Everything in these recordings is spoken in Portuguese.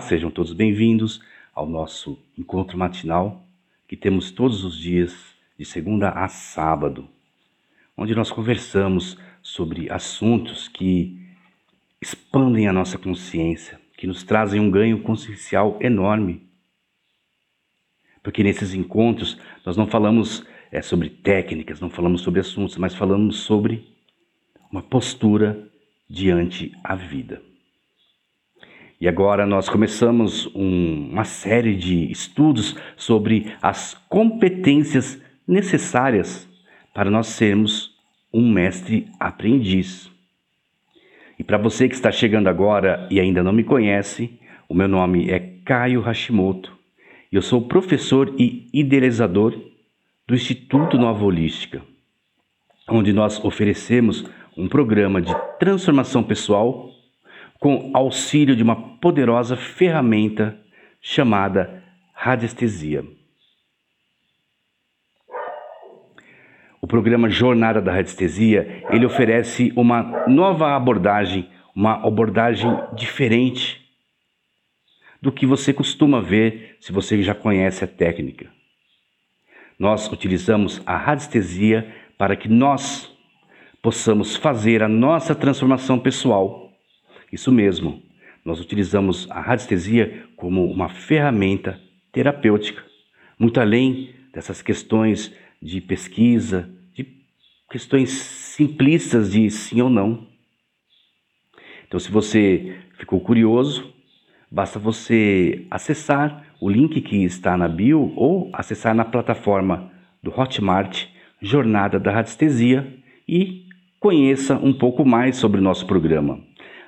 Sejam todos bem-vindos ao nosso encontro matinal que temos todos os dias, de segunda a sábado, onde nós conversamos sobre assuntos que expandem a nossa consciência, que nos trazem um ganho consciencial enorme. Porque nesses encontros nós não falamos é, sobre técnicas, não falamos sobre assuntos, mas falamos sobre uma postura diante a vida. E agora nós começamos um, uma série de estudos sobre as competências necessárias para nós sermos um mestre aprendiz. E para você que está chegando agora e ainda não me conhece, o meu nome é Caio Hashimoto. Eu sou professor e idealizador do Instituto Nova Holística, onde nós oferecemos um programa de transformação pessoal com auxílio de uma poderosa ferramenta chamada radiestesia. O programa Jornada da Radiestesia, ele oferece uma nova abordagem, uma abordagem diferente do que você costuma ver se você já conhece a técnica. Nós utilizamos a radiestesia para que nós possamos fazer a nossa transformação pessoal isso mesmo, nós utilizamos a radiestesia como uma ferramenta terapêutica, muito além dessas questões de pesquisa, de questões simplistas de sim ou não. Então, se você ficou curioso, basta você acessar o link que está na bio ou acessar na plataforma do Hotmart Jornada da Radiestesia e conheça um pouco mais sobre o nosso programa.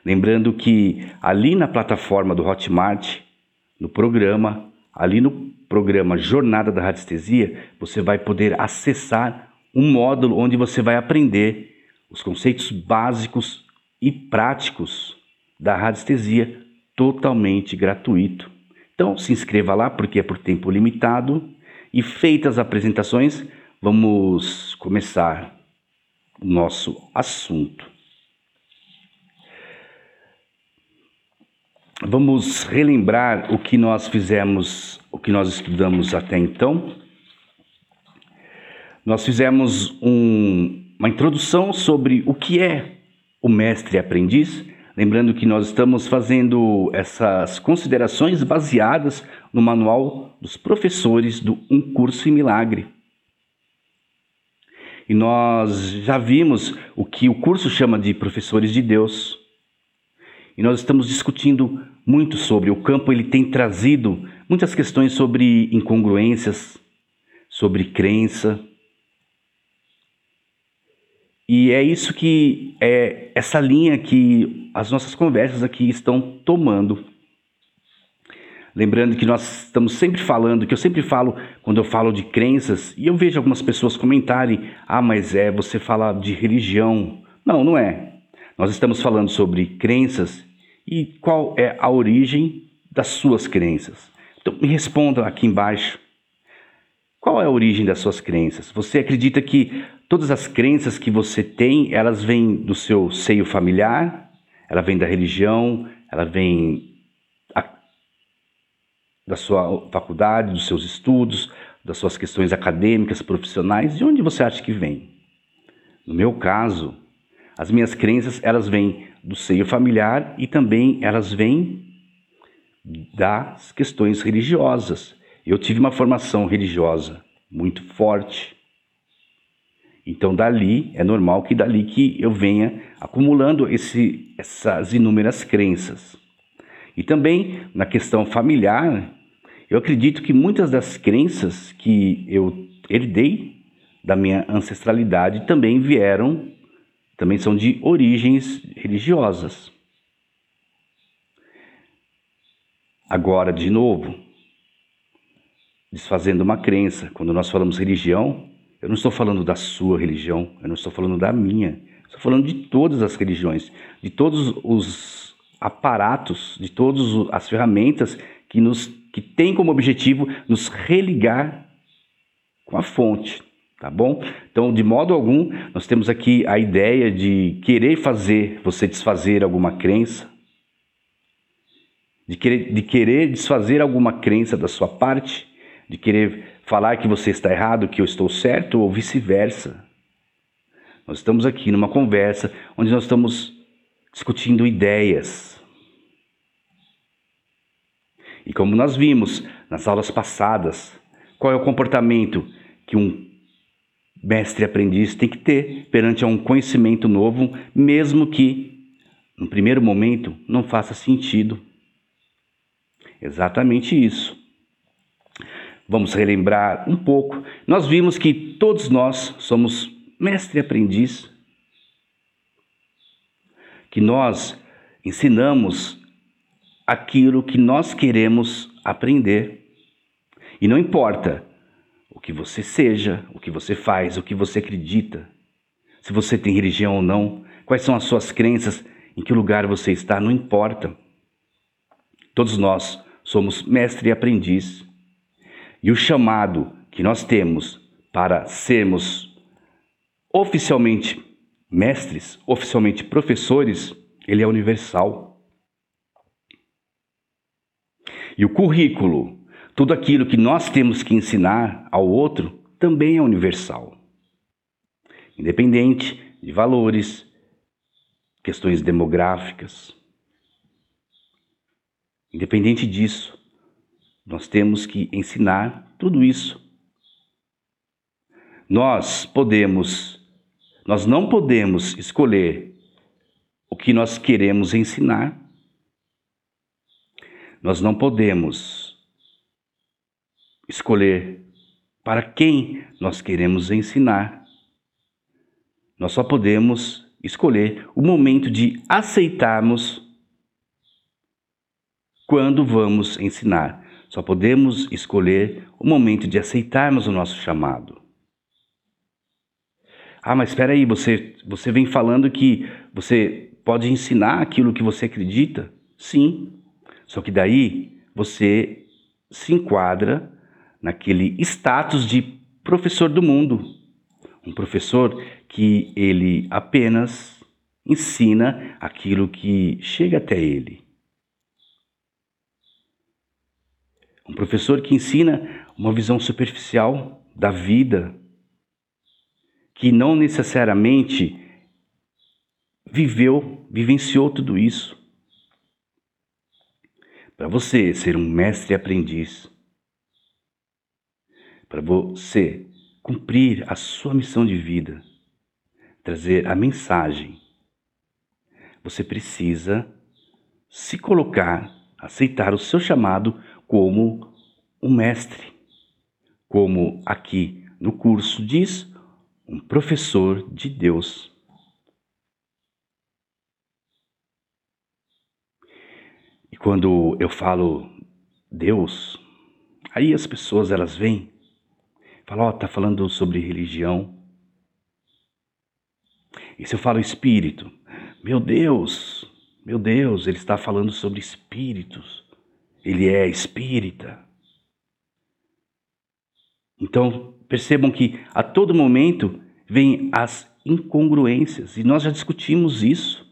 Lembrando que ali na plataforma do Hotmart, no programa, ali no programa Jornada da Radiestesia, você vai poder acessar um módulo onde você vai aprender os conceitos básicos e práticos da radiestesia totalmente gratuito. Então se inscreva lá porque é por tempo limitado e feitas as apresentações, vamos começar o nosso assunto. Vamos relembrar o que nós fizemos, o que nós estudamos até então. Nós fizemos um, uma introdução sobre o que é o mestre aprendiz, lembrando que nós estamos fazendo essas considerações baseadas no manual dos professores do Um Curso em Milagre. E nós já vimos o que o curso chama de professores de Deus. E nós estamos discutindo muito sobre o campo, ele tem trazido muitas questões sobre incongruências, sobre crença. E é isso que é essa linha que as nossas conversas aqui estão tomando. Lembrando que nós estamos sempre falando, que eu sempre falo quando eu falo de crenças, e eu vejo algumas pessoas comentarem: ah, mas é, você fala de religião. Não, não é. Nós estamos falando sobre crenças e qual é a origem das suas crenças. Então, me responda aqui embaixo. Qual é a origem das suas crenças? Você acredita que todas as crenças que você tem, elas vêm do seu seio familiar? Ela vem da religião? Ela vem da sua faculdade, dos seus estudos, das suas questões acadêmicas, profissionais? De onde você acha que vem? No meu caso, as minhas crenças, elas vêm do seio familiar e também elas vêm das questões religiosas. Eu tive uma formação religiosa muito forte. Então dali é normal que dali que eu venha acumulando esse, essas inúmeras crenças. E também na questão familiar, eu acredito que muitas das crenças que eu herdei da minha ancestralidade também vieram também são de origens religiosas. Agora, de novo, desfazendo uma crença, quando nós falamos religião, eu não estou falando da sua religião, eu não estou falando da minha, estou falando de todas as religiões, de todos os aparatos, de todas as ferramentas que nos que têm como objetivo nos religar com a fonte, Tá bom? Então, de modo algum, nós temos aqui a ideia de querer fazer você desfazer alguma crença. de querer, de querer desfazer alguma crença da sua parte, de querer falar que você está errado, que eu estou certo, ou vice-versa. Nós estamos aqui numa conversa onde nós estamos discutindo ideias. E como nós vimos nas aulas passadas, qual é o comportamento que um mestre aprendiz tem que ter perante a um conhecimento novo, mesmo que no primeiro momento não faça sentido. Exatamente isso. Vamos relembrar um pouco. Nós vimos que todos nós somos mestre aprendiz, que nós ensinamos aquilo que nós queremos aprender. E não importa o que você seja, o que você faz, o que você acredita, se você tem religião ou não, quais são as suas crenças, em que lugar você está, não importa. Todos nós somos mestre e aprendiz. E o chamado que nós temos para sermos oficialmente mestres, oficialmente professores, ele é universal. E o currículo, tudo aquilo que nós temos que ensinar ao outro, também é universal. Independente de valores, questões demográficas, Independente disso, nós temos que ensinar tudo isso. Nós podemos, nós não podemos escolher o que nós queremos ensinar. Nós não podemos escolher para quem nós queremos ensinar. Nós só podemos escolher o momento de aceitarmos quando vamos ensinar. Só podemos escolher o momento de aceitarmos o nosso chamado. Ah, mas espera aí, você, você vem falando que você pode ensinar aquilo que você acredita? Sim. Só que daí você se enquadra naquele status de professor do mundo. Um professor que ele apenas ensina aquilo que chega até ele. Um professor que ensina uma visão superficial da vida, que não necessariamente viveu, vivenciou tudo isso. Para você ser um mestre aprendiz, para você cumprir a sua missão de vida, trazer a mensagem, você precisa se colocar, aceitar o seu chamado como um mestre, como aqui no curso diz, um professor de Deus. E quando eu falo Deus, aí as pessoas elas vêm, falam, ó, oh, tá falando sobre religião. E se eu falo espírito, meu Deus, meu Deus, ele está falando sobre espíritos ele é espírita. Então, percebam que a todo momento vêm as incongruências, e nós já discutimos isso.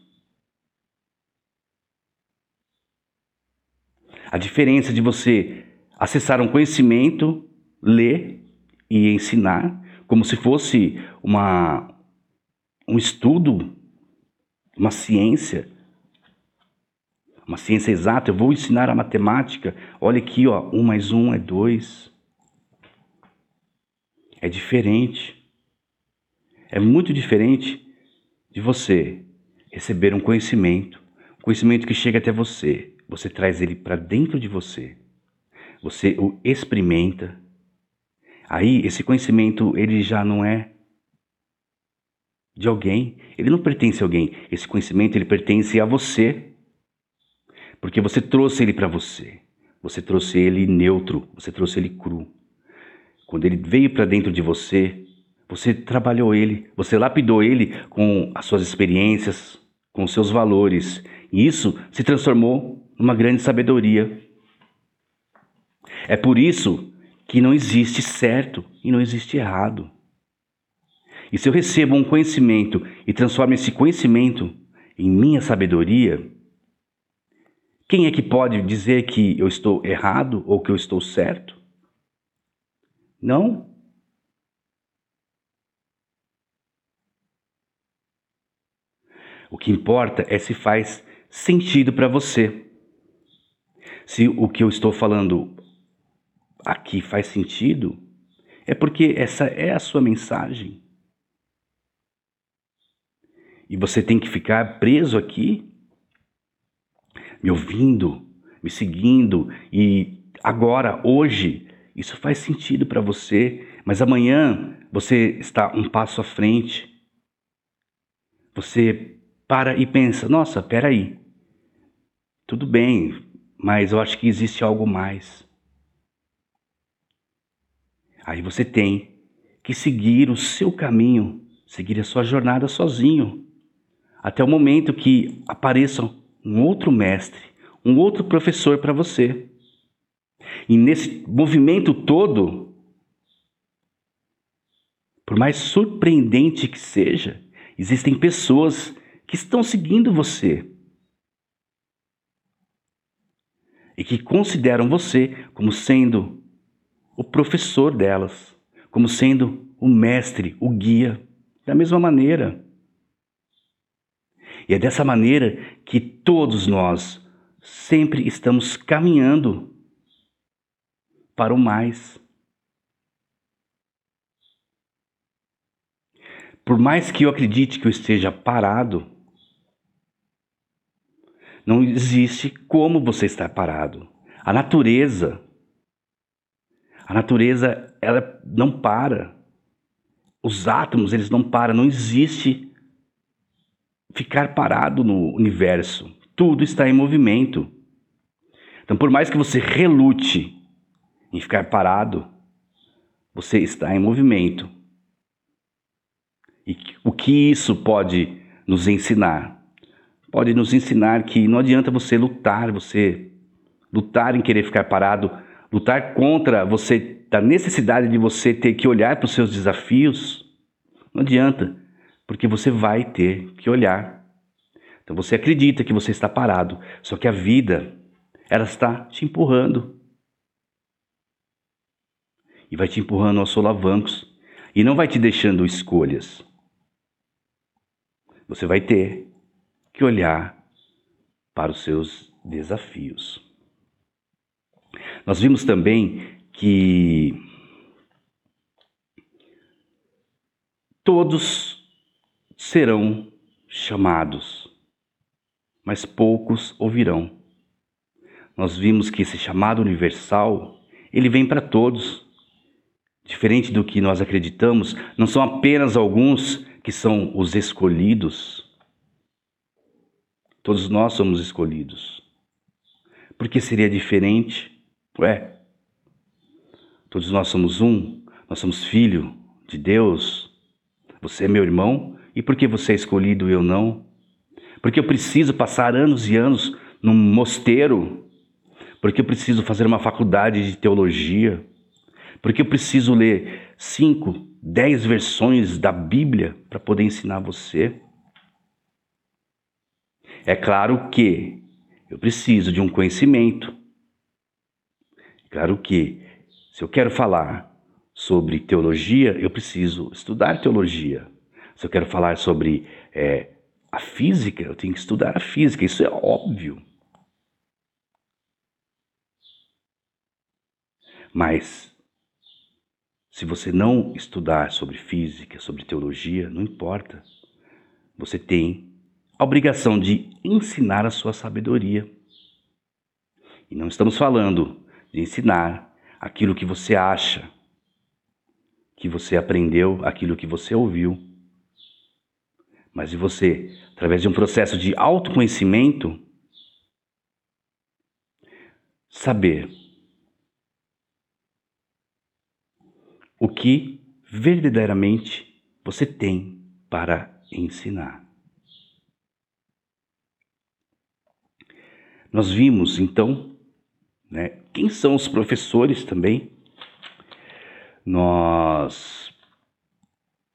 A diferença de você acessar um conhecimento, ler e ensinar, como se fosse uma, um estudo, uma ciência, uma ciência exata, eu vou ensinar a matemática. Olha aqui, ó, um mais um é dois. É diferente. É muito diferente de você receber um conhecimento, um conhecimento que chega até você. Você traz ele para dentro de você. Você o experimenta. Aí esse conhecimento ele já não é de alguém, ele não pertence a alguém. Esse conhecimento ele pertence a você. Porque você trouxe ele para você. Você trouxe ele neutro, você trouxe ele cru. Quando ele veio para dentro de você, você trabalhou ele, você lapidou ele com as suas experiências, com os seus valores. E isso se transformou numa grande sabedoria. É por isso que não existe certo e não existe errado. E se eu recebo um conhecimento e transformo esse conhecimento em minha sabedoria, Quem é que pode dizer que eu estou errado ou que eu estou certo? Não. O que importa é se faz sentido para você. Se o que eu estou falando aqui faz sentido, é porque essa é a sua mensagem. E você tem que ficar preso aqui, me ouvindo, me seguindo, e agora, hoje, isso faz sentido para você, mas amanhã você está um passo à frente. Você para e pensa: nossa, peraí, tudo bem, mas eu acho que existe algo mais. Aí você tem que seguir o seu caminho, seguir a sua jornada sozinho até o momento que apareça um outro mestre, um outro professor para você. E nesse movimento todo, por mais surpreendente que seja, existem pessoas que estão seguindo você e que consideram você como sendo o professor delas, como sendo o mestre, o guia. Da mesma maneira, e é dessa maneira que todos nós sempre estamos caminhando para o mais. Por mais que eu acredite que eu esteja parado, não existe como você estar parado. A natureza, a natureza, ela não para. Os átomos, eles não param, não existe ficar parado no universo. Tudo está em movimento. Então, por mais que você relute em ficar parado, você está em movimento. E o que isso pode nos ensinar? Pode nos ensinar que não adianta você lutar, você lutar em querer ficar parado, lutar contra você, da necessidade de você ter que olhar para os seus desafios. Não adianta porque você vai ter que olhar. Então você acredita que você está parado, só que a vida, ela está te empurrando. E vai te empurrando aos solavancos e não vai te deixando escolhas. Você vai ter que olhar para os seus desafios. Nós vimos também que todos serão chamados, mas poucos ouvirão. Nós vimos que esse chamado universal, ele vem para todos. Diferente do que nós acreditamos, não são apenas alguns que são os escolhidos. Todos nós somos escolhidos. Por que seria diferente? Ué, todos nós somos um, nós somos filho de Deus. Você é meu irmão, e por que você é escolhido e eu não? Porque eu preciso passar anos e anos num mosteiro? Porque eu preciso fazer uma faculdade de teologia? Porque eu preciso ler cinco, dez versões da Bíblia para poder ensinar você? É claro que eu preciso de um conhecimento. Claro que, se eu quero falar sobre teologia, eu preciso estudar teologia. Se eu quero falar sobre é, a física, eu tenho que estudar a física, isso é óbvio. Mas, se você não estudar sobre física, sobre teologia, não importa. Você tem a obrigação de ensinar a sua sabedoria. E não estamos falando de ensinar aquilo que você acha, que você aprendeu, aquilo que você ouviu mas de você, através de um processo de autoconhecimento, saber o que verdadeiramente você tem para ensinar. Nós vimos então né, quem são os professores também. Nós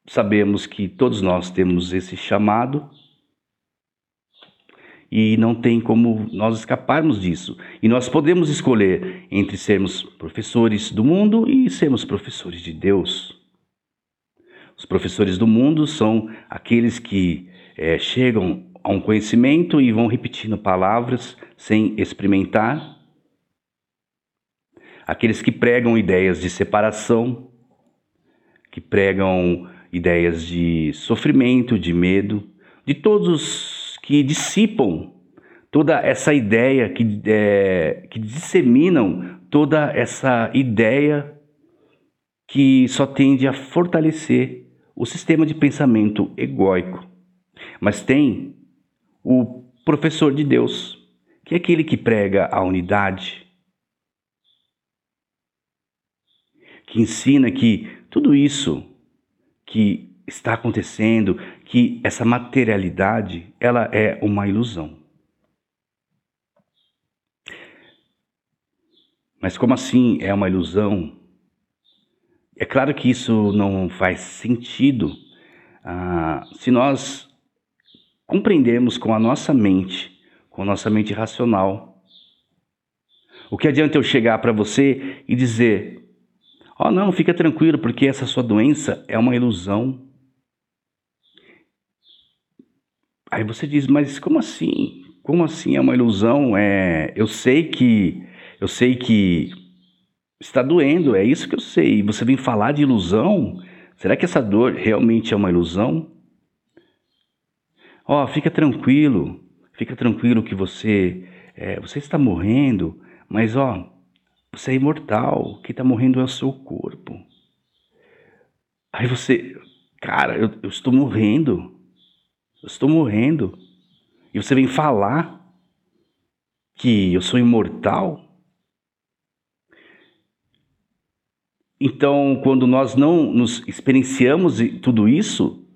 sabemos que todos nós temos esse chamado e não tem como nós escaparmos disso. E nós podemos escolher entre sermos professores do mundo e sermos professores de Deus. Os professores do mundo são aqueles que é, chegam a um conhecimento e vão repetindo palavras sem experimentar. Aqueles que pregam ideias de separação, que pregam ideias de sofrimento, de medo, de todos que dissipam toda essa ideia, que, é, que disseminam toda essa ideia que só tende a fortalecer o sistema de pensamento egóico. Mas tem o professor de Deus, que é aquele que prega a unidade, que ensina que tudo isso que está acontecendo, que essa materialidade, ela é uma ilusão. Mas como assim é uma ilusão? É claro que isso não faz sentido ah, se nós compreendermos com a nossa mente, com a nossa mente racional. O que adianta eu chegar para você e dizer: Ó, oh, não, fica tranquilo, porque essa sua doença é uma ilusão. Aí você diz, mas como assim? Como assim é uma ilusão? É, eu sei que eu sei que está doendo, é isso que eu sei. Você vem falar de ilusão? Será que essa dor realmente é uma ilusão? Ó, oh, fica tranquilo, fica tranquilo que você é, você está morrendo, mas ó, você é imortal, quem está morrendo é o seu corpo. Aí você, cara, eu, eu estou morrendo, eu estou morrendo, e você vem falar que eu sou imortal? Então, quando nós não nos experienciamos tudo isso,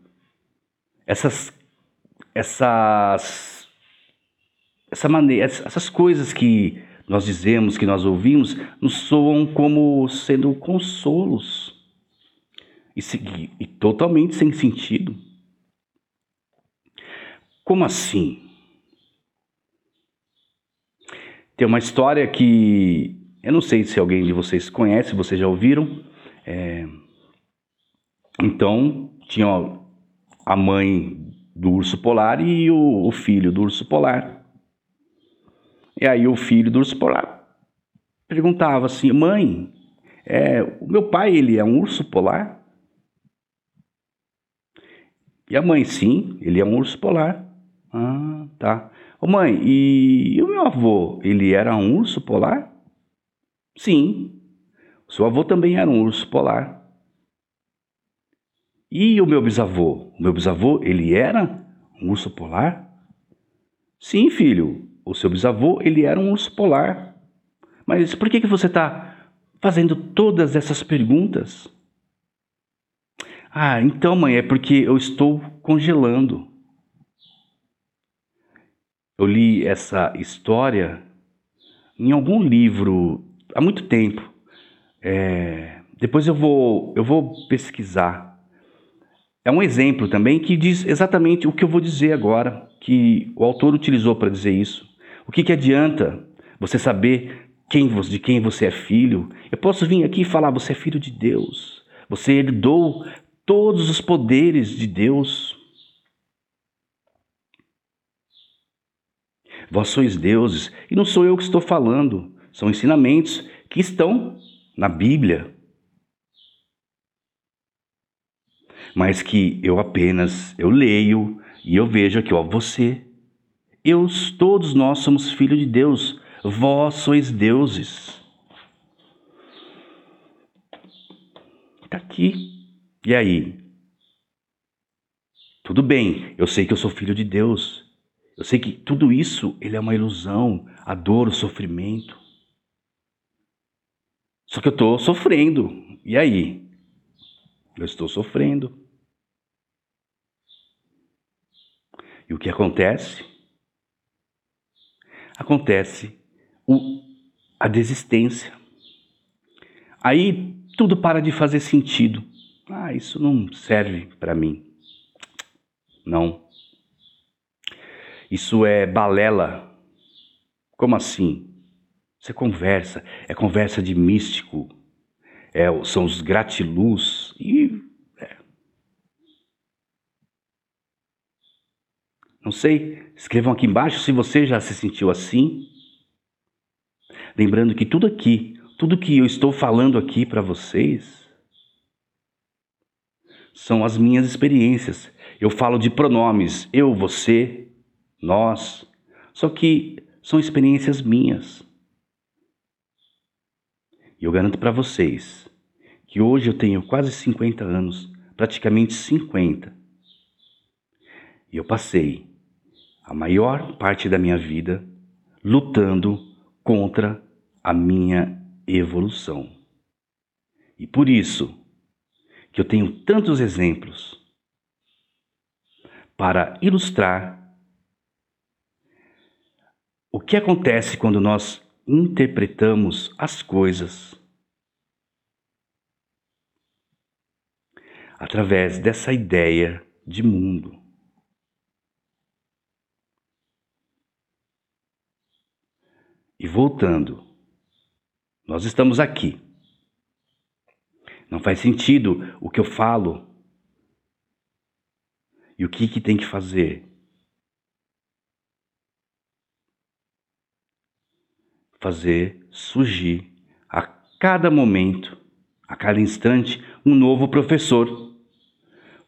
essas essas essa maneira, essas coisas que nós dizemos, que nós ouvimos, nos soam como sendo consolos e, e totalmente sem sentido. Como assim? Tem uma história que eu não sei se alguém de vocês conhece, vocês já ouviram. É... Então, tinha a mãe do urso polar e o, o filho do urso polar. E aí o filho do urso polar perguntava assim, mãe, é, o meu pai ele é um urso polar? E a mãe, sim, ele é um urso polar. Ah, tá. Ô mãe, e, o meu avô, ele era um urso polar? Sim. O seu avô também era um urso polar. E o meu bisavô? O meu bisavô, ele era um urso polar? Sim, filho. O seu bisavô, ele era um urso polar. Mas por que, que você está fazendo todas essas perguntas? Ah, então, mãe, é porque eu estou congelando. Eu li essa história em algum livro há muito tempo. É, depois eu vou, eu vou pesquisar é um exemplo também que diz exatamente o que eu vou dizer agora, que o autor utilizou para dizer isso. O que, que adianta você saber quem, de quem você é filho? Eu posso vir aqui e falar: você é filho de Deus, você herdou todos os poderes de Deus. Vós sois deuses, e não sou eu que estou falando, são ensinamentos que estão na Bíblia. mas que eu apenas eu leio e eu vejo aqui, ó, você, eu, todos nós somos filhos de Deus, vós sois deuses. Está aqui. E aí? Tudo bem, eu sei que eu sou filho de Deus. Eu sei que tudo isso ele é uma ilusão, a dor, o sofrimento. Só que eu estou sofrendo. E aí? Eu estou sofrendo. E o que acontece? Acontece o, a desistência. Aí tudo para de fazer sentido. Ah, isso não serve para mim. Não. Isso é balela. Como assim? Você conversa, é conversa de místico, é, são os gratiluz e. É. Não sei, escrevam aqui embaixo se você já se sentiu assim. Lembrando que tudo aqui, tudo que eu estou falando aqui para vocês, são as minhas experiências. Eu falo de pronomes, eu, você, nós, só que são experiências minhas. E eu garanto para vocês que hoje eu tenho quase 50 anos, praticamente 50. E eu passei a maior parte da minha vida lutando contra a minha evolução. E por isso que eu tenho tantos exemplos para ilustrar o que acontece quando nós interpretamos as coisas através dessa ideia de mundo. E voltando, nós estamos aqui. Não faz sentido o que eu falo. E o que, que tem que fazer? fazer surgir a cada momento, a cada instante, um novo professor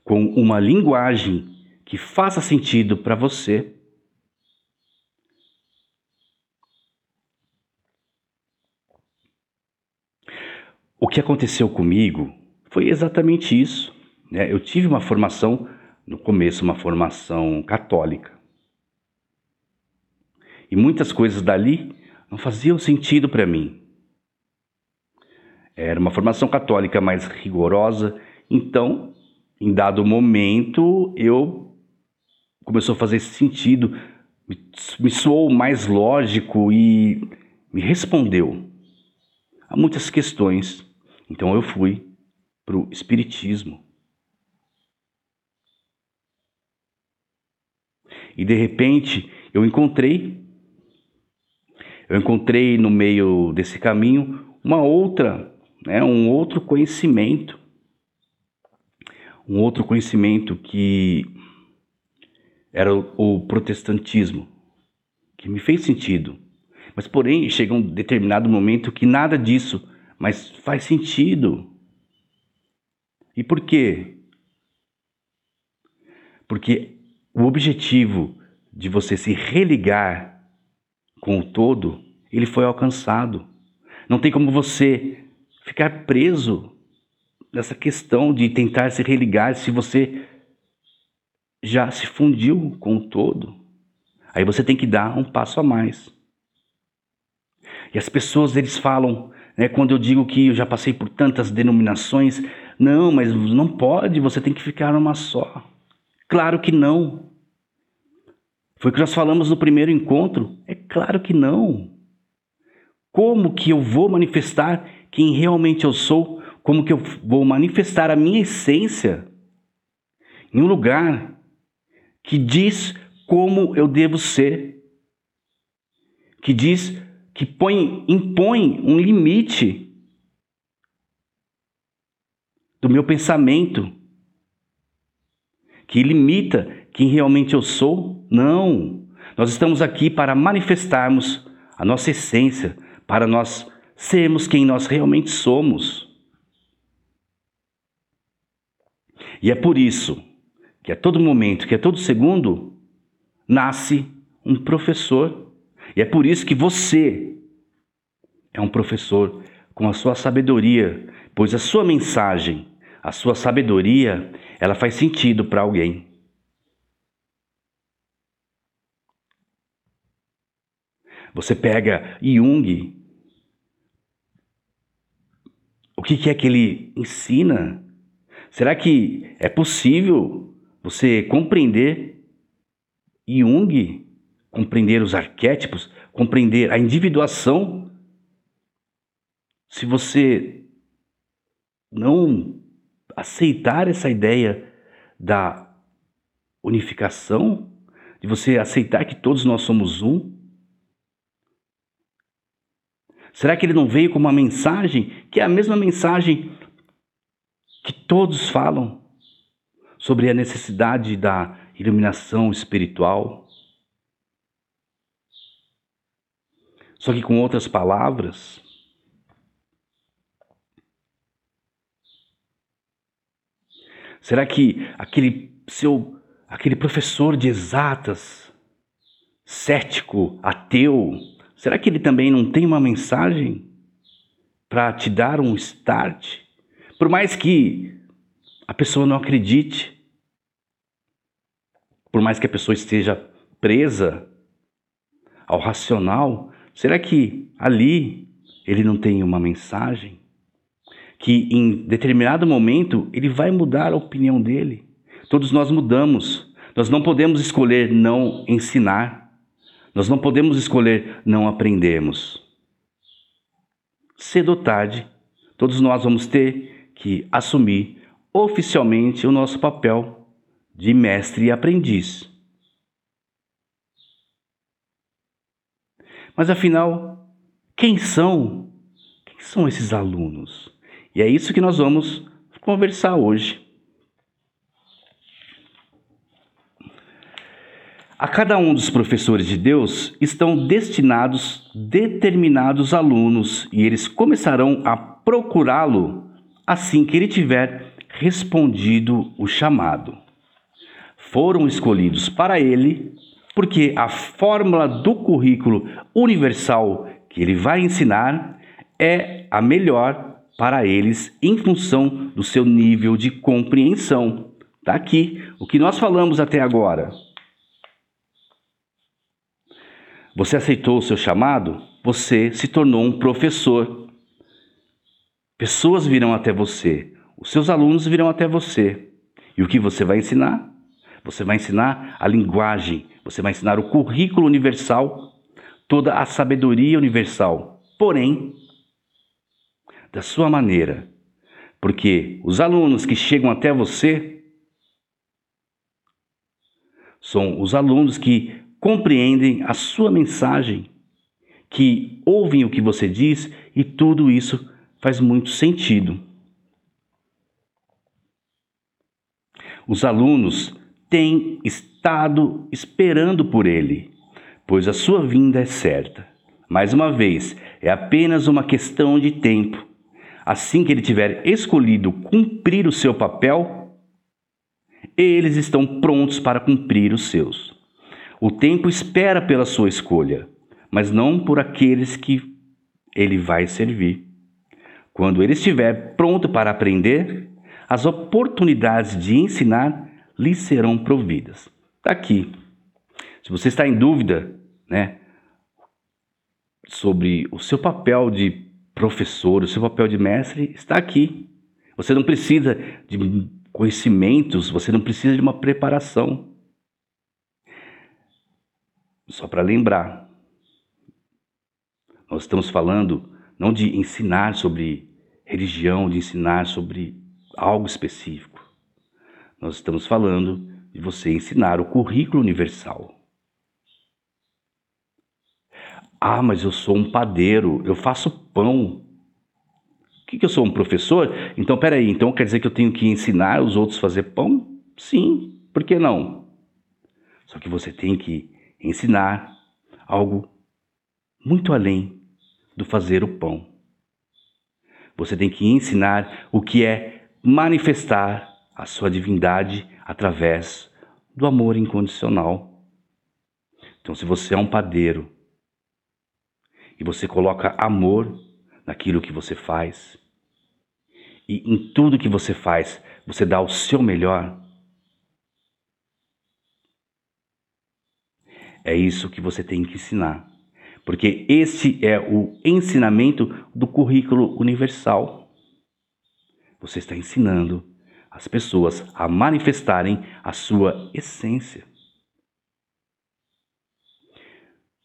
com uma linguagem que faça sentido para você. O que aconteceu comigo foi exatamente isso. Né? Eu tive uma formação, no começo, uma formação católica. E muitas coisas dali não faziam sentido para mim. Era uma formação católica mais rigorosa, então, em dado momento, eu começou a fazer sentido, me soou mais lógico e me respondeu a muitas questões. Então eu fui para o Espiritismo. E de repente eu encontrei eu encontrei no meio desse caminho uma outra, né, um outro conhecimento, um outro conhecimento que era o, protestantismo, que me fez sentido. Mas porém chega um determinado momento que nada disso mas faz sentido. E por quê? Porque o objetivo de você se religar com o todo, ele foi alcançado. Não tem como você ficar preso nessa questão de tentar se religar se você já se fundiu com o todo. Aí você tem que dar um passo a mais. E as pessoas eles falam, né, quando eu digo que eu já passei por tantas denominações, não, mas não pode, você tem que ficar numa só. Claro que não. Foi o que nós falamos no primeiro encontro? É claro que não. Como que eu vou manifestar quem realmente eu sou? Como que eu vou manifestar a minha essência em um lugar que diz como eu devo ser? Que diz que põe, impõe um limite do meu pensamento, que limita quem realmente eu sou? Não. Nós estamos aqui para manifestarmos a nossa essência, para nós sermos quem nós realmente somos. E é por isso que a todo momento, que a todo segundo, nasce um professor. E é por isso que você é um professor com a sua sabedoria, pois a sua mensagem, a sua sabedoria, ela faz sentido para alguém. Você pega Jung, o que, que é que ele ensina? Será que é possível você compreender Jung, compreender os arquétipos, compreender a individuação, se você não aceitar essa ideia da unificação, De você aceitar que todos nós somos um? Será que ele não veio com uma mensagem que é a mesma mensagem que todos falam sobre a necessidade da iluminação espiritual? Só que com outras palavras, Será que aquele seu aquele professor de exatas, cético, ateu, será que ele também não tem uma mensagem para te dar um start? Por mais que a pessoa não acredite, por mais que a pessoa esteja presa ao racional, será que ali ele não tem uma mensagem? que em determinado momento ele vai mudar a opinião dele. Todos nós mudamos. Nós não podemos escolher não ensinar. Nós não podemos escolher não aprendermos. Cedo ou tarde, todos nós vamos ter que assumir oficialmente o nosso papel de mestre e aprendiz. Mas afinal, quem são? Quem são esses alunos? E é isso que nós vamos conversar hoje. A cada um dos professores de Deus estão destinados determinados alunos e eles começarão a procurá-lo assim que ele tiver respondido o chamado. Foram escolhidos para ele porque a fórmula do currículo universal que ele vai ensinar é a melhor para eles em função do seu nível de compreensão. Está aqui o que nós falamos até agora. Você aceitou o seu chamado? Você se tornou um professor. Pessoas virão até você, os seus alunos virão até você. E o que você vai ensinar? Você vai ensinar a linguagem, você vai ensinar o currículo universal, toda a sabedoria universal. Porém, da sua maneira. Porque os alunos que chegam até você são os alunos que compreendem a sua mensagem, que ouvem o que você diz e tudo isso faz muito sentido. Os alunos têm estado esperando por ele, pois a sua vinda é certa. Mais uma vez, é apenas uma questão de tempo assim que ele tiver escolhido cumprir o seu papel, eles estão prontos para cumprir os seus. O tempo espera pela sua escolha, mas não por aqueles que ele vai servir. Quando ele estiver pronto para aprender, as oportunidades de ensinar lhe serão providas. Está aqui. Se você está em dúvida, né, sobre o seu papel de professor, o seu papel de mestre está aqui. Você não precisa de conhecimentos, você não precisa de uma preparação. Só para lembrar, nós estamos falando não de ensinar sobre religião, de ensinar sobre algo específico. Nós estamos falando de você ensinar o currículo universal. Ah, mas eu sou um padeiro, eu faço pão. O que, que eu sou um professor? Então, peraí, então quer dizer que eu tenho que ensinar os outros a fazer pão? Sim, por que não? Só que você tem que ensinar algo muito além do fazer o pão. Você tem que ensinar o que é manifestar a sua divindade através do amor incondicional. Então, se você é um padeiro, e você coloca amor naquilo que você faz, e em tudo que você faz, você dá o seu melhor, é isso que você tem que ensinar. Porque esse é o ensinamento do currículo universal. Você está ensinando as pessoas a manifestarem a sua essência.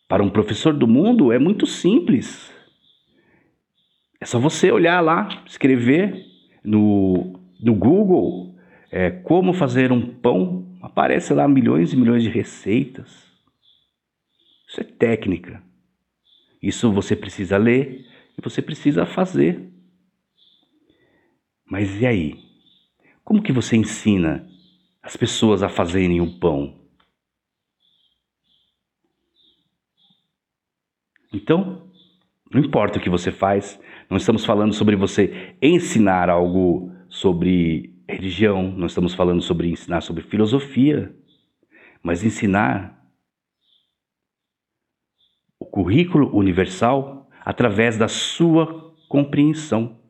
Para um professor do mundo é muito simples. É só você olhar lá, escrever no, no Google é, como fazer um pão aparece lá milhões e milhões de receitas. Isso é técnica. Isso você precisa ler e você precisa fazer. Mas e aí? Como que você ensina as pessoas a fazerem o pão? Então, não importa o que você faz, não estamos falando sobre você ensinar algo sobre religião, não estamos falando sobre ensinar sobre filosofia, mas ensinar o currículo universal através da sua compreensão.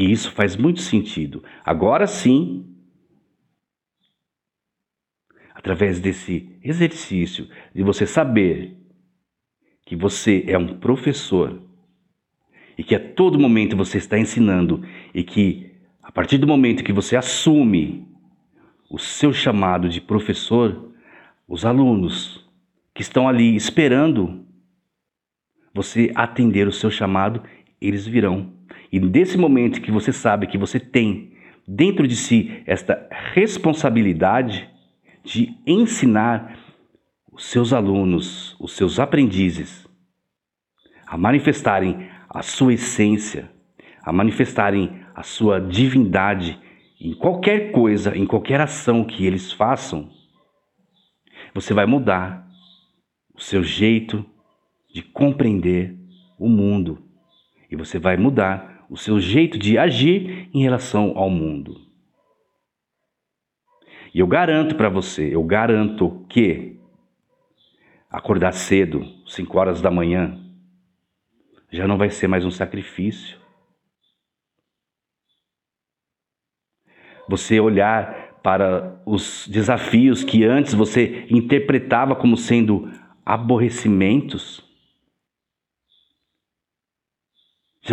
E isso faz muito sentido. Agora sim, através desse exercício de você saber que você é um professor e que a todo momento você está ensinando e que a partir do momento que você assume o seu chamado de professor, os alunos que estão ali esperando você atender o seu chamado, eles virão. E nesse momento que você sabe que você tem dentro de si esta responsabilidade de ensinar os seus alunos, os seus aprendizes, a manifestarem a sua essência, a manifestarem a sua divindade em qualquer coisa, em qualquer ação que eles façam, você vai mudar o seu jeito de compreender o mundo e você vai mudar o seu jeito de agir em relação ao mundo. E eu garanto para você, eu garanto que acordar cedo, 5 horas da manhã, já não vai ser mais um sacrifício. Você olhar para os desafios que antes você interpretava como sendo aborrecimentos,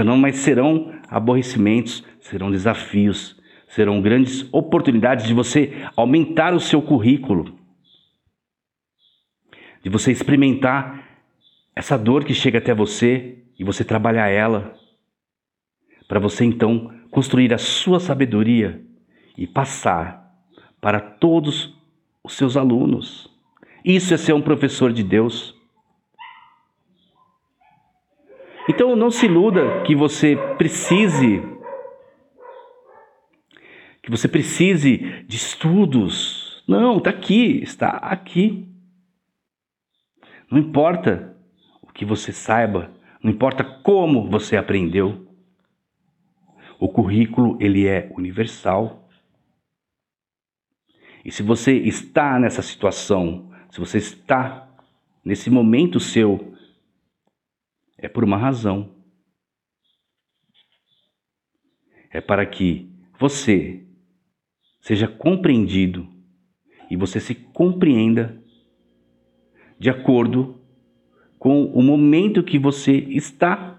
não mais serão aborrecimentos, serão desafios, serão grandes oportunidades de você aumentar o seu currículo, de você experimentar essa dor que chega até você e você trabalhar ela, para você então construir a sua sabedoria e passar para todos os seus alunos. Isso é ser um professor de Deus. Então não se iluda que você precise que você precise de estudos. Não, está aqui, está aqui. Não importa o que você saiba, não importa como você aprendeu. O currículo ele é universal. E se você está nessa situação, se você está nesse momento seu, é por uma razão. É para que você seja compreendido e você se compreenda de acordo com o momento que você está.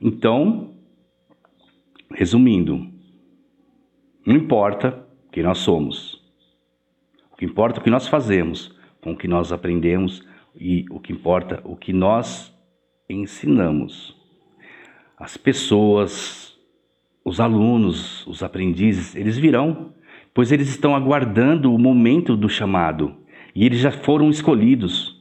Então, resumindo, não importa quem nós somos, o que importa é o que nós fazemos, com o que nós aprendemos, e o que importa, o que nós ensinamos. As pessoas, os alunos, os aprendizes, eles virão, pois eles estão aguardando o momento do chamado e eles já foram escolhidos.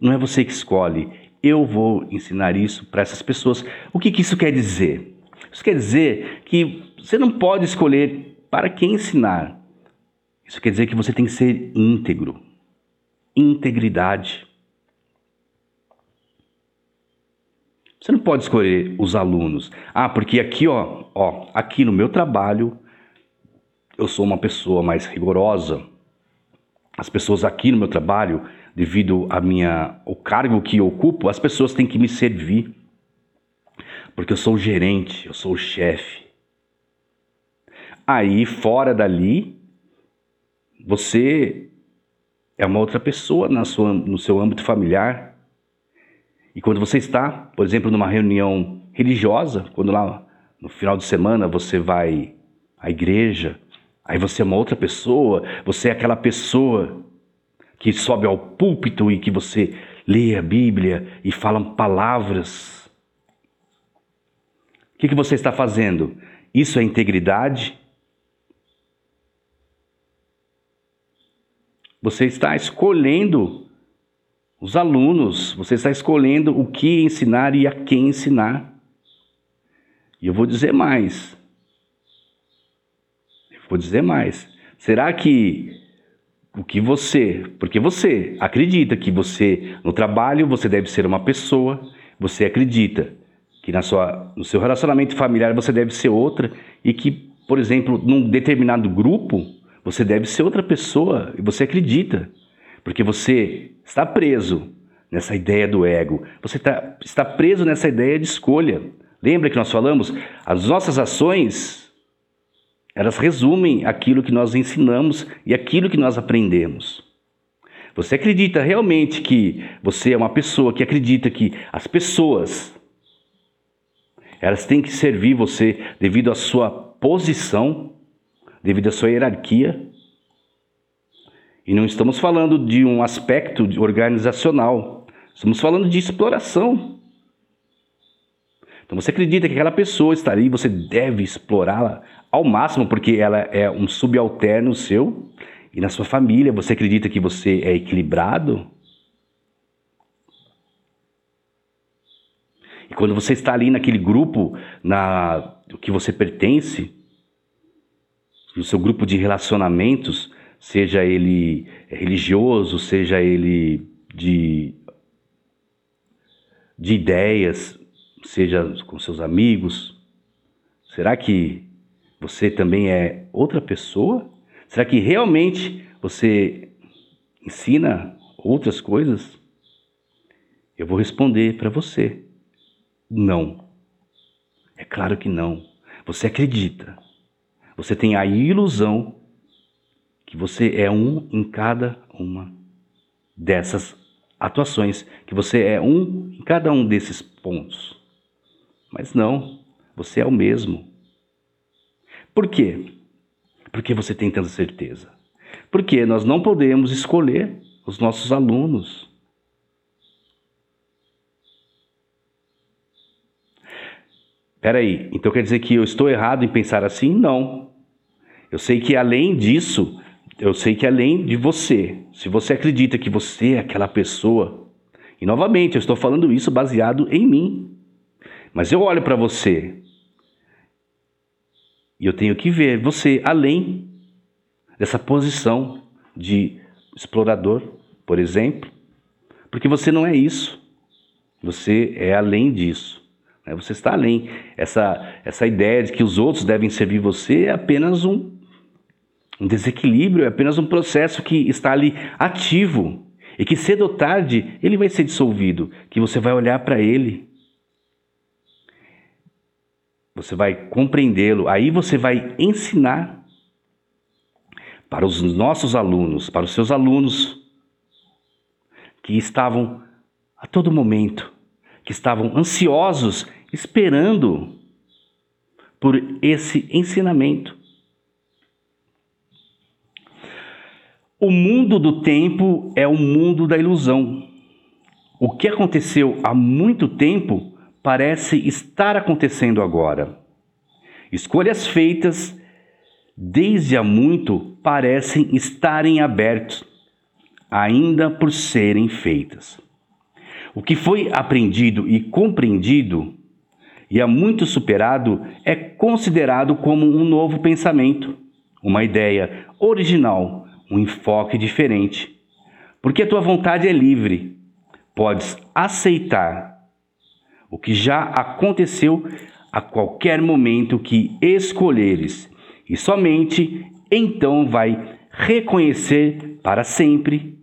Não é você que escolhe, eu vou ensinar isso para essas pessoas. O que, que isso quer dizer? Isso quer dizer que você não pode escolher para quem ensinar. Isso quer dizer que você tem que ser íntegro integridade. Você não pode escolher os alunos. Ah, porque aqui, ó, ó, aqui no meu trabalho, eu sou uma pessoa mais rigorosa. As pessoas aqui no meu trabalho, devido a minha o cargo que eu ocupo, as pessoas têm que me servir. Porque eu sou o gerente, eu sou o chefe. Aí, fora dali, você é uma outra pessoa na sua, no seu âmbito familiar. E quando você está, por exemplo, numa reunião religiosa, quando lá no final de semana você vai à igreja, aí você é uma outra pessoa, você é aquela pessoa que sobe ao púlpito e que você lê a Bíblia e falam palavras. O que, que você está fazendo? Isso é integridade? Você está escolhendo os alunos, você está escolhendo o que ensinar e a quem ensinar. E eu vou dizer mais. Eu vou dizer mais. Será que o que você, porque você acredita que você no trabalho você deve ser uma pessoa, você acredita que na sua, no seu relacionamento familiar você deve ser outra e que, por exemplo, num determinado grupo você deve ser outra pessoa e você acredita, porque você está preso nessa ideia do ego, você está, está preso nessa ideia de escolha. Lembra que nós falamos? As nossas ações, elas resumem aquilo que nós ensinamos e aquilo que nós aprendemos. Você acredita realmente que você é uma pessoa que acredita que as pessoas elas têm que servir você devido à sua posição, devido à sua hierarquia? E não estamos falando de um aspecto organizacional, estamos falando de exploração. Então você acredita que aquela pessoa está ali, você deve explorá-la ao máximo, porque ela é um subalterno seu, e na sua família você acredita que você é equilibrado? E quando você está ali naquele grupo, na que você pertence, no seu grupo de relacionamentos, seja ele religioso, seja ele de, de ideias, seja com seus amigos? Será que você também é outra pessoa? Será que realmente você ensina outras coisas? Eu vou responder para você: não. É claro que não. Você acredita. Você tem a ilusão que você é um em cada uma dessas atuações, que você é um em cada um desses pontos. Mas não, você é o mesmo. Por quê? Porque você tem tanta certeza. Porque nós não podemos escolher os nossos alunos. Peraí, então quer dizer que eu estou errado em pensar assim? Não. Eu sei que além disso, eu sei que além de você, se você acredita que você é aquela pessoa, e novamente eu estou falando isso baseado em mim, mas eu olho para você e eu tenho que ver você além dessa posição de explorador, por exemplo, porque você não é isso. Você é além disso. Né? Você está além. Essa, essa ideia de que os outros devem servir você é apenas um, um desequilíbrio, é apenas um processo que está ali ativo e que cedo ou tarde ele vai ser dissolvido, que você vai olhar para ele você vai compreendê-lo, aí você vai ensinar para os nossos alunos, para os seus alunos que estavam a todo momento, que estavam ansiosos, esperando por esse ensinamento. O mundo do tempo é o mundo da ilusão. O que aconteceu há muito tempo parece estar acontecendo agora. Escolhas feitas desde há muito parecem estarem abertos, ainda por serem feitas. O que foi aprendido e compreendido e há muito superado é considerado como um novo pensamento, uma ideia original, um enfoque diferente. Porque a tua vontade é livre, podes aceitar o que já aconteceu a qualquer momento que escolheres, e somente então vai reconhecer para sempre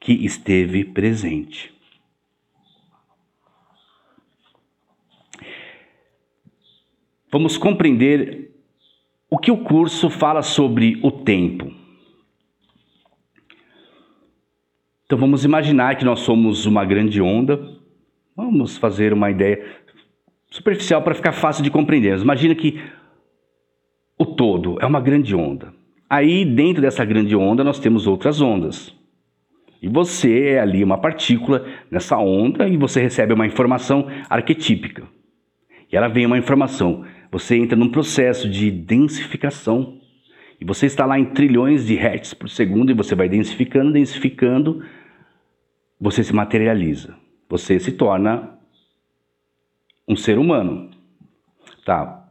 que esteve presente. Vamos compreender o que o curso fala sobre o tempo. Então vamos imaginar que nós somos uma grande onda Vamos fazer uma ideia superficial para ficar fácil de compreender. Imagina que o todo é uma grande onda. Aí, dentro dessa grande onda, nós temos outras ondas. E você é ali uma partícula nessa onda e você recebe uma informação arquetípica. E ela vem uma informação. Você entra num processo de densificação. E você está lá em trilhões de hertz por segundo e você vai densificando, densificando, você se materializa. Você se torna um ser humano. Tá?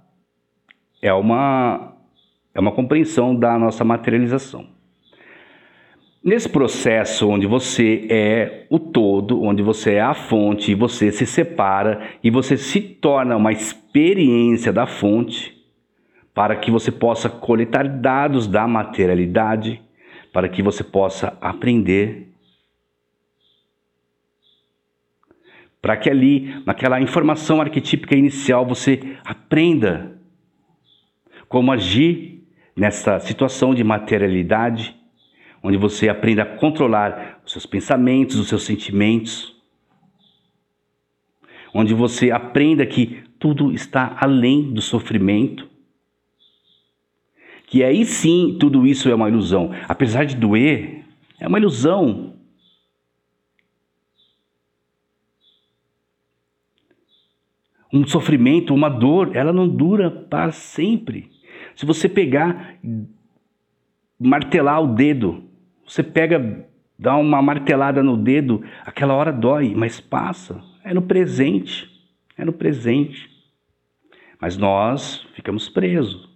É uma é uma compreensão da nossa materialização. Nesse processo onde você é o todo, onde você é a fonte, e você se separa e você se torna uma experiência da fonte, para que você possa coletar dados da materialidade, para que você possa aprender, para que ali, naquela informação arquetípica inicial, você aprenda como agir nessa situação de materialidade onde você aprenda a controlar os seus pensamentos, os seus sentimentos, onde você aprenda que tudo está além do sofrimento, que aí sim tudo isso é uma ilusão, apesar de doer, é uma ilusão. Um sofrimento, uma dor, ela não dura para sempre. Se você pegar, martelar o dedo você pega, dá uma martelada no dedo, aquela hora dói, mas passa. É no presente. É no presente. Mas nós ficamos presos.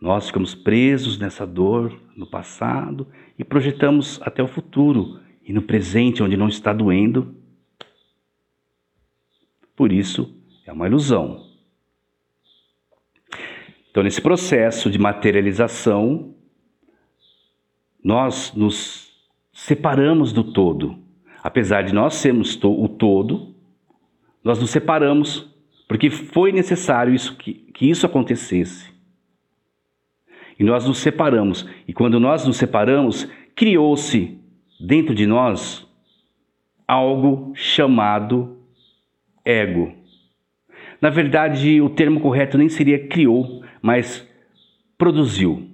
Nós ficamos presos nessa dor no passado e projetamos até o futuro e no presente, onde não está doendo. Por isso, é uma ilusão. Então, nesse processo de materialização, nós nos separamos do todo. Apesar de nós sermos o todo, nós nos separamos porque foi necessário isso, que, que isso acontecesse. E nós nos separamos. E quando nós nos separamos, criou-se dentro de nós algo chamado ego. Na verdade, o termo correto nem seria criou, mas produziu.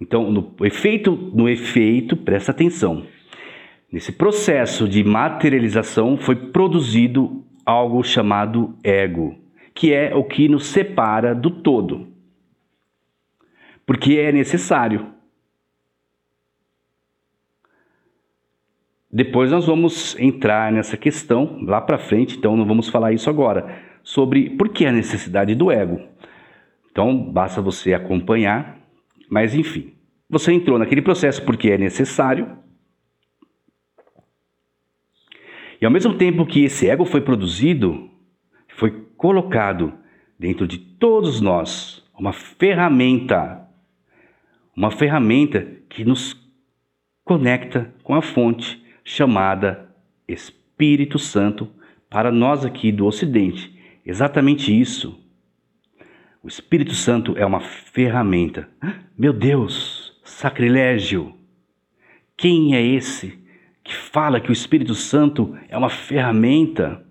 Então, no efeito, no efeito, presta atenção. Nesse processo de materialização foi produzido algo chamado ego, que é o que nos separa do todo. Porque é necessário. Depois nós vamos entrar nessa questão lá para frente, então não vamos falar isso agora, sobre por que a necessidade do ego. Então basta você acompanhar mas enfim, você entrou naquele processo porque é necessário. E ao mesmo tempo que esse ego foi produzido, foi colocado dentro de todos nós uma ferramenta, uma ferramenta que nos conecta com a fonte chamada Espírito Santo para nós aqui do Ocidente. Exatamente isso o Espírito Santo é uma ferramenta. Meu Deus, sacrilégio! Quem é esse que fala que o Espírito Santo é uma ferramenta?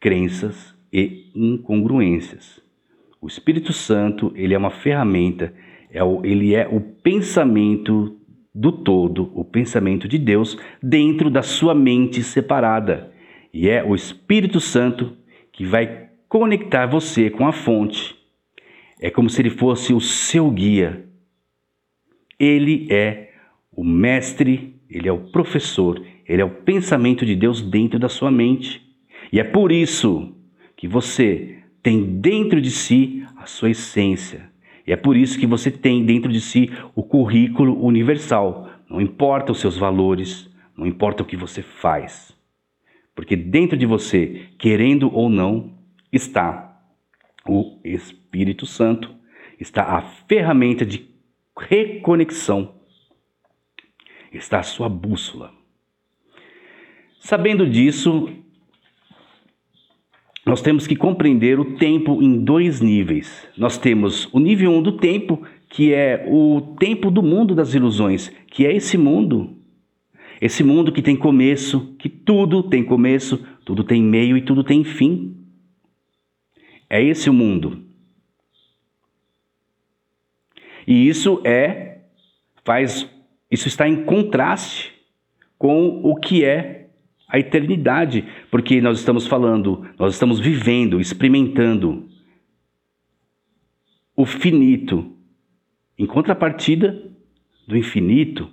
Crenças e incongruências. O Espírito Santo, ele é uma ferramenta, é o, ele é o pensamento do todo, o pensamento de Deus dentro da sua mente separada. E é o Espírito Santo que vai conectar você com a fonte. É como se ele fosse o seu guia. Ele é o mestre, ele é o professor, ele é o pensamento de Deus dentro da sua mente. E é por isso que você tem dentro de si a sua essência. E é por isso que você tem dentro de si o currículo universal. Não importa os seus valores, não importa o que você faz. Porque dentro de você, querendo ou não, está o Espírito Santo, está a ferramenta de reconexão, está a sua bússola. Sabendo disso, nós temos que compreender o tempo em dois níveis. Nós temos o nível 1 um do tempo, que é o tempo do mundo das ilusões, que é esse mundo. Esse mundo que tem começo, que tudo tem começo, tudo tem meio e tudo tem fim. É esse o mundo. E isso é faz Isso está em contraste com o que é a eternidade, porque nós estamos falando, nós estamos vivendo, experimentando o finito em contrapartida do infinito.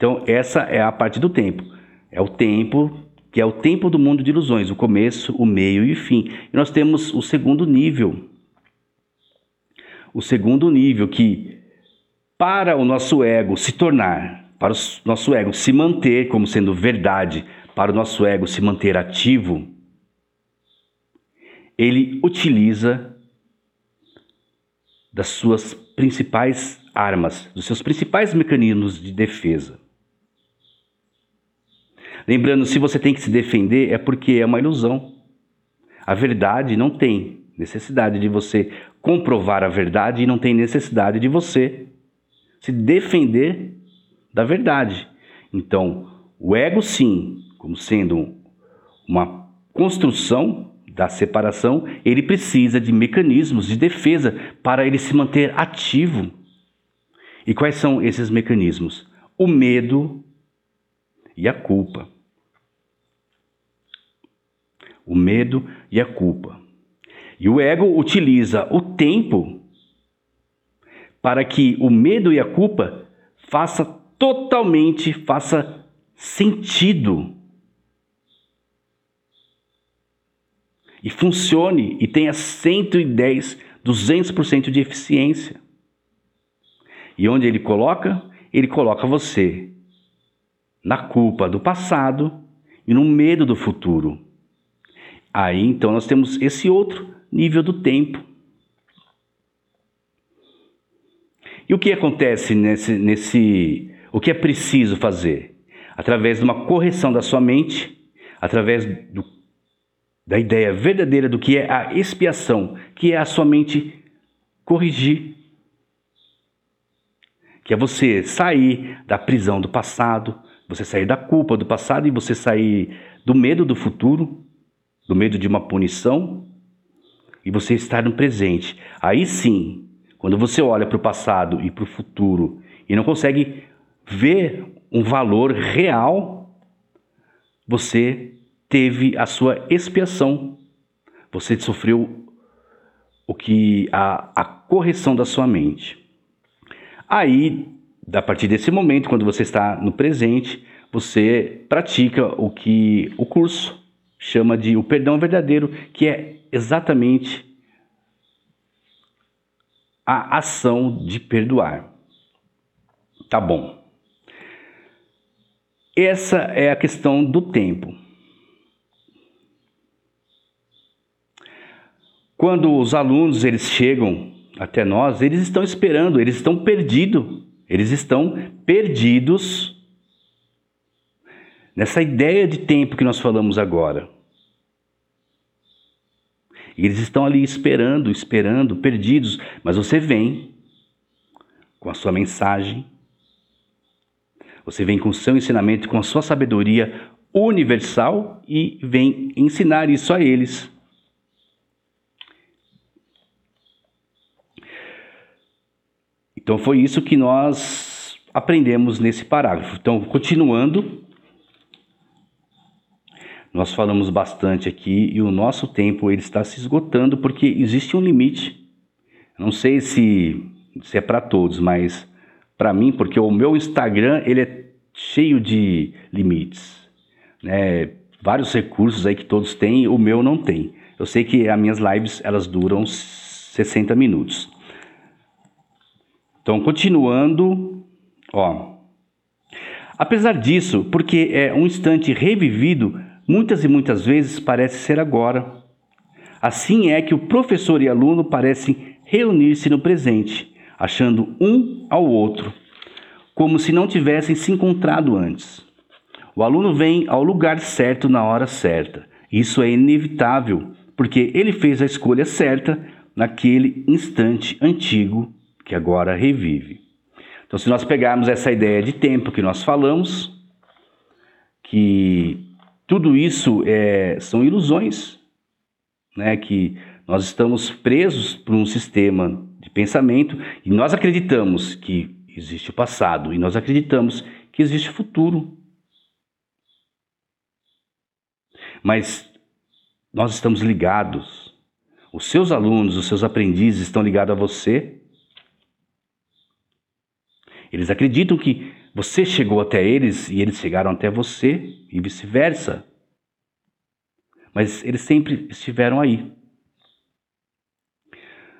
Então, essa é a parte do tempo. É o tempo que é o tempo do mundo de ilusões, o começo, o meio e o fim. E nós temos o segundo nível. O segundo nível que para o nosso ego se tornar, para o nosso ego se manter como sendo verdade, para o nosso ego se manter ativo, ele utiliza das suas principais armas, dos seus principais mecanismos de defesa. Lembrando, se você tem que se defender, é porque é uma ilusão. A verdade não tem necessidade de você comprovar a verdade e não tem necessidade de você se defender da verdade. Então, o ego, sim, como sendo uma construção da separação, ele precisa de mecanismos de defesa para ele se manter ativo. E quais são esses mecanismos? O medo e a culpa. O medo e a culpa. E o ego utiliza o tempo para que o medo e a culpa faça totalmente, faça sentido. E funcione e tenha 110, 200% de eficiência. E onde ele coloca? Ele coloca você na culpa do passado e no medo do futuro. Aí então nós temos esse outro nível do tempo. E o que acontece nesse, nesse. O que é preciso fazer? Através de uma correção da sua mente, através do, da ideia verdadeira do que é a expiação, que é a sua mente corrigir. Que é você sair da prisão do passado, você sair da culpa do passado e você sair do medo do futuro, do medo de uma punição, e você estar no presente. Aí sim, quando você olha para o passado e para o futuro e não consegue ver um valor real, você teve a sua expiação. Você sofreu o que a, a correção da sua mente. Aí, a partir desse momento, quando você está no presente, você pratica o que o curso chama de o perdão verdadeiro, que é exatamente a ação de perdoar. Tá bom. Essa é a questão do tempo. Quando os alunos eles chegam até nós, eles estão esperando, eles estão perdidos, eles estão perdidos nessa ideia de tempo que nós falamos agora. E eles estão ali esperando, esperando, perdidos, mas você vem com a sua mensagem, você vem com o seu ensinamento, com a sua sabedoria universal e vem ensinar isso a eles. Então foi isso que nós aprendemos nesse parágrafo. Então, continuando, nós falamos bastante aqui e o nosso tempo ele está se esgotando porque existe um limite. Não sei se, se é para todos, mas para mim, porque o meu Instagram ele é cheio de limites, né? Vários recursos aí que todos têm, o meu não tem. Eu sei que as minhas lives elas duram 60 minutos. Então, continuando, ó. Apesar disso, porque é um instante revivido, muitas e muitas vezes parece ser agora. Assim é que o professor e aluno parecem reunir-se no presente, achando um ao outro, como se não tivessem se encontrado antes. O aluno vem ao lugar certo na hora certa. Isso é inevitável, porque ele fez a escolha certa naquele instante antigo que agora revive. Então, se nós pegarmos essa ideia de tempo que nós falamos, que tudo isso é, são ilusões, né? que nós estamos presos por um sistema de pensamento e nós acreditamos que existe o passado e nós acreditamos que existe o futuro. Mas nós estamos ligados. Os seus alunos, os seus aprendizes estão ligados a você. Eles acreditam que você chegou até eles e eles chegaram até você e vice-versa. Mas eles sempre estiveram aí.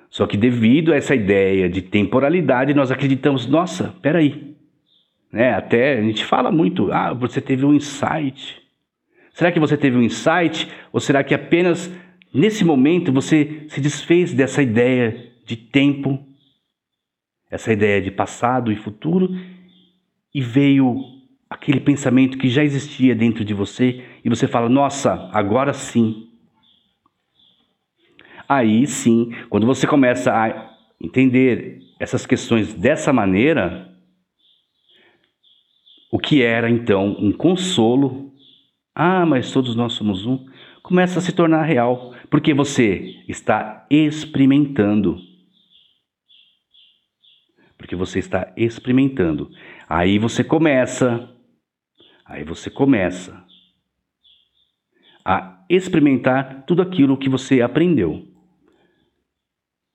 Só que devido a essa ideia de temporalidade, nós acreditamos, nossa, peraí. Né? Até a gente fala muito, ah, você teve um insight. Será que você teve um insight? Ou será que apenas nesse momento você se desfez dessa ideia de tempo, essa ideia de passado e futuro, e veio aquele pensamento que já existia dentro de você e você fala: nossa, agora sim, Aí sim, quando você começa a entender essas questões dessa maneira, o que era então um consolo, ah, mas todos nós somos um, começa a se tornar real, porque você está experimentando. Porque você está experimentando. Aí você começa, aí você começa a experimentar tudo aquilo que você aprendeu.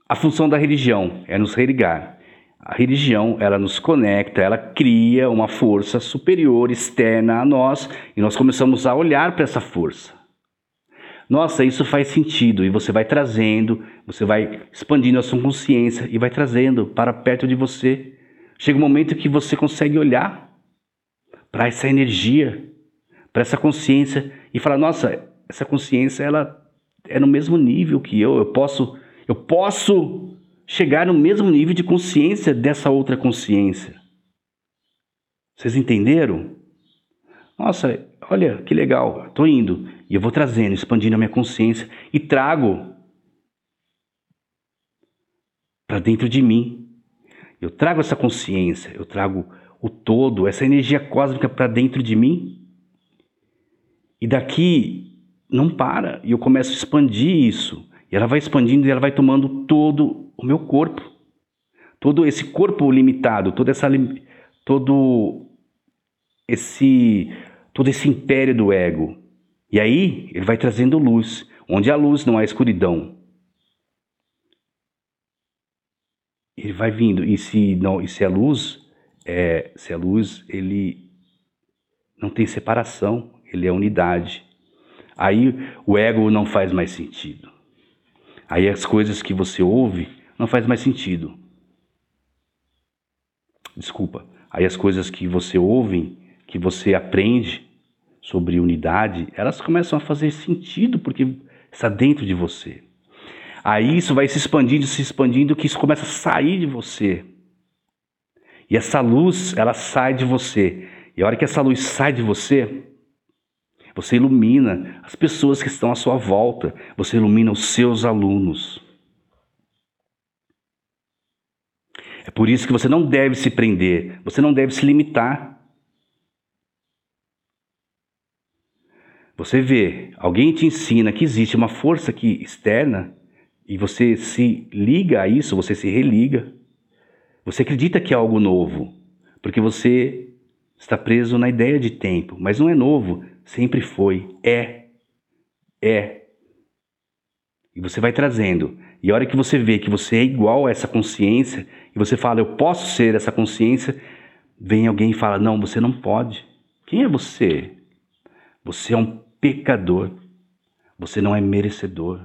A função da religião é nos religar. A religião, ela nos conecta, ela cria uma força superior externa a nós e nós começamos a olhar para essa força. Nossa, isso faz sentido e você vai trazendo, você vai expandindo a sua consciência e vai trazendo para perto de você. Chega um momento que você consegue olhar para essa energia, para essa consciência e falar: "Nossa, essa consciência ela é no mesmo nível que eu, eu posso eu posso chegar no mesmo nível de consciência dessa outra consciência. Vocês entenderam? Nossa, olha que legal, estou indo e eu vou trazendo, expandindo a minha consciência e trago para dentro de mim. Eu trago essa consciência, eu trago o todo, essa energia cósmica para dentro de mim. E daqui não para, e eu começo a expandir isso. E ela vai expandindo e ela vai tomando todo o meu corpo. Todo esse corpo limitado, toda essa todo esse todo esse império do ego. E aí ele vai trazendo luz, onde a luz não há escuridão. Ele vai vindo e se não, e se a luz é, se a luz ele não tem separação, ele é unidade. Aí o ego não faz mais sentido. Aí as coisas que você ouve não faz mais sentido. Desculpa. Aí as coisas que você ouve, que você aprende sobre unidade, elas começam a fazer sentido porque está dentro de você. Aí isso vai se expandindo, se expandindo, que isso começa a sair de você. E essa luz, ela sai de você. E a hora que essa luz sai de você, você ilumina as pessoas que estão à sua volta, você ilumina os seus alunos. É por isso que você não deve se prender, você não deve se limitar. Você vê, alguém te ensina que existe uma força aqui externa e você se liga a isso, você se religa. Você acredita que é algo novo, porque você está preso na ideia de tempo, mas não é novo, sempre foi, é, é. E você vai trazendo. E a hora que você vê que você é igual a essa consciência, e você fala, eu posso ser essa consciência, vem alguém e fala, não, você não pode. Quem é você? Você é um pecador. Você não é merecedor.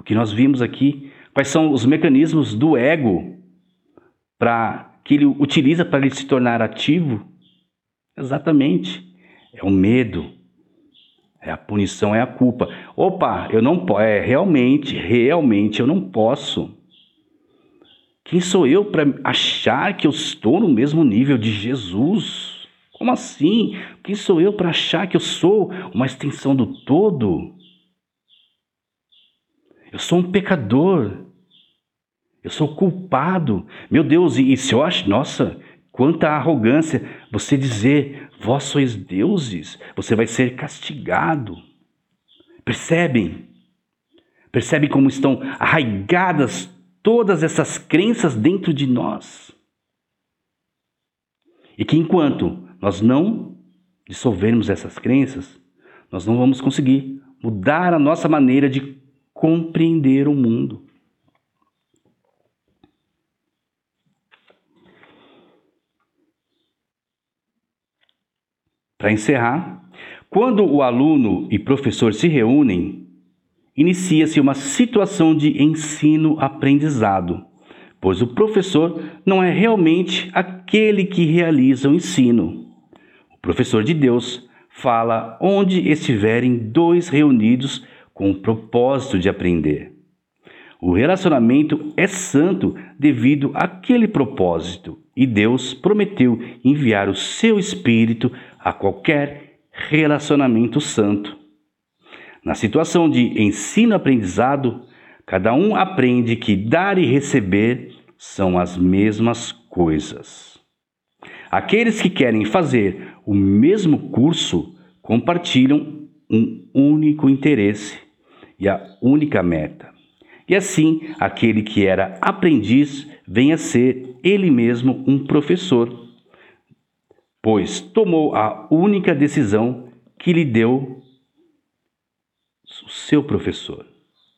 O que nós vimos aqui, quais são os mecanismos do ego para que ele utiliza para ele se tornar ativo? Exatamente. É o medo. É a punição, é a culpa. Opa, eu não posso. É, realmente, realmente eu não posso. Quem sou eu para achar que eu estou no mesmo nível de Jesus? Como assim? Quem sou eu para achar que eu sou uma extensão do todo? Eu sou um pecador. Eu sou culpado. Meu Deus, e, e se eu acho, nossa, Quanta arrogância você dizer, vós sois deuses, você vai ser castigado. Percebem? Percebem como estão arraigadas todas essas crenças dentro de nós. E que enquanto nós não dissolvermos essas crenças, nós não vamos conseguir mudar a nossa maneira de compreender o mundo. Para encerrar, quando o aluno e professor se reúnem, inicia-se uma situação de ensino-aprendizado, pois o professor não é realmente aquele que realiza o ensino. O professor de Deus fala onde estiverem dois reunidos com o propósito de aprender. O relacionamento é santo devido àquele propósito, e Deus prometeu enviar o seu Espírito a qualquer relacionamento santo. Na situação de ensino-aprendizado, cada um aprende que dar e receber são as mesmas coisas. Aqueles que querem fazer o mesmo curso compartilham um único interesse e a única meta. E assim, aquele que era aprendiz vem a ser ele mesmo um professor pois tomou a única decisão que lhe deu o seu professor.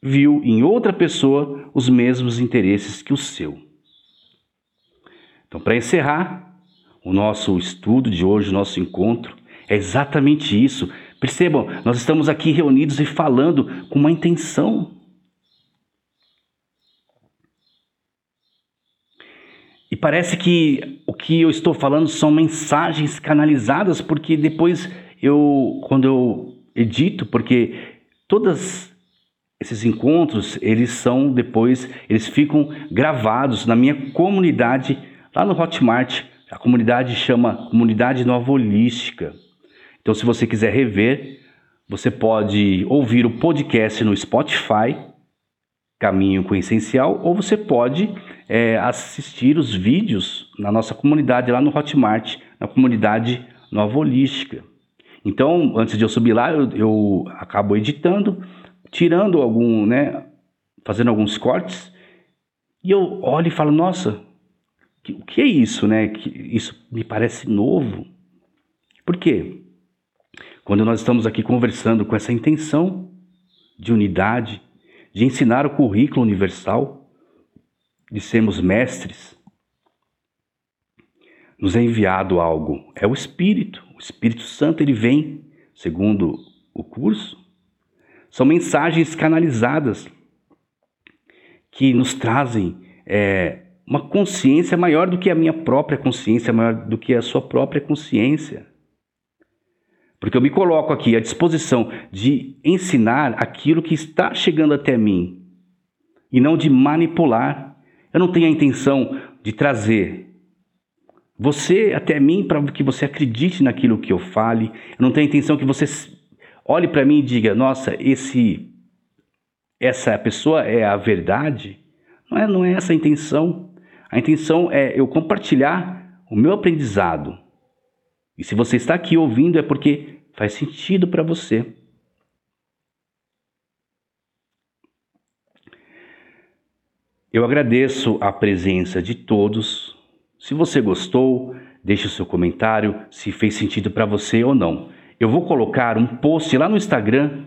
Viu em outra pessoa os mesmos interesses que o seu. Então, para encerrar o nosso estudo de hoje, o nosso encontro, é exatamente isso. Percebam, nós estamos aqui reunidos e falando com uma intenção. E parece que o que eu estou falando são mensagens canalizadas, porque depois eu, quando eu edito, porque todos esses encontros, eles são depois, eles ficam gravados na minha comunidade lá no Hotmart. A comunidade chama Comunidade Nova Holística. Então, se você quiser rever, você pode ouvir o podcast no Spotify, Caminho com Essencial, ou você pode é, assistir os vídeos na nossa comunidade lá no Hotmart, na comunidade Nova Holística. Então, antes de eu subir lá, eu, eu acabo editando, tirando algum, né, fazendo alguns cortes, e eu olho e falo, nossa, o que é isso, né? Que isso me parece novo. Por quê? Quando nós estamos aqui conversando com essa intenção de unidade, de ensinar o currículo universal, de sermos mestres, nos é enviado algo. É o Espírito. O Espírito Santo ele vem, segundo o curso. São mensagens canalizadas que nos trazem é, uma consciência maior do que a minha própria consciência, maior do que a sua própria consciência. Porque eu me coloco aqui à disposição de ensinar aquilo que está chegando até mim e não de manipular eu não tenho a intenção de trazer você até mim para que você acredite naquilo que eu fale. Eu não tenho a intenção que você olhe para mim e diga: "Nossa, esse essa pessoa é a verdade". Não é, não é essa a intenção. A intenção é eu compartilhar o meu aprendizado. E se você está aqui ouvindo é porque faz sentido para você. Eu agradeço a presença de todos. Se você gostou, deixe o seu comentário se fez sentido para você ou não. Eu vou colocar um post lá no Instagram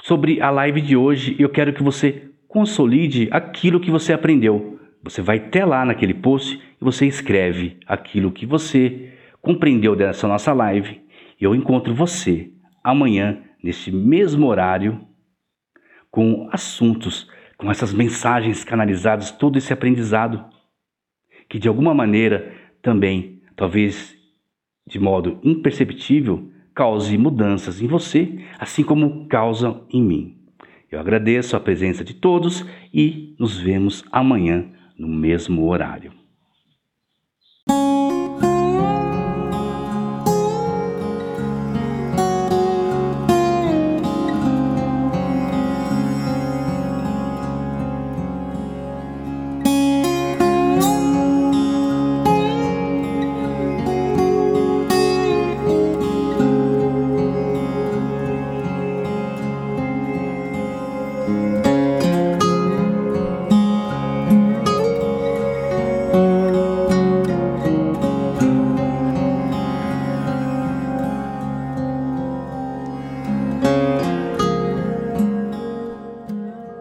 sobre a live de hoje e eu quero que você consolide aquilo que você aprendeu. Você vai até lá naquele post e você escreve aquilo que você compreendeu dessa nossa live. Eu encontro você amanhã, neste mesmo horário, com assuntos com essas mensagens canalizadas, todo esse aprendizado, que de alguma maneira também, talvez de modo imperceptível, cause mudanças em você, assim como causam em mim. Eu agradeço a presença de todos e nos vemos amanhã no mesmo horário.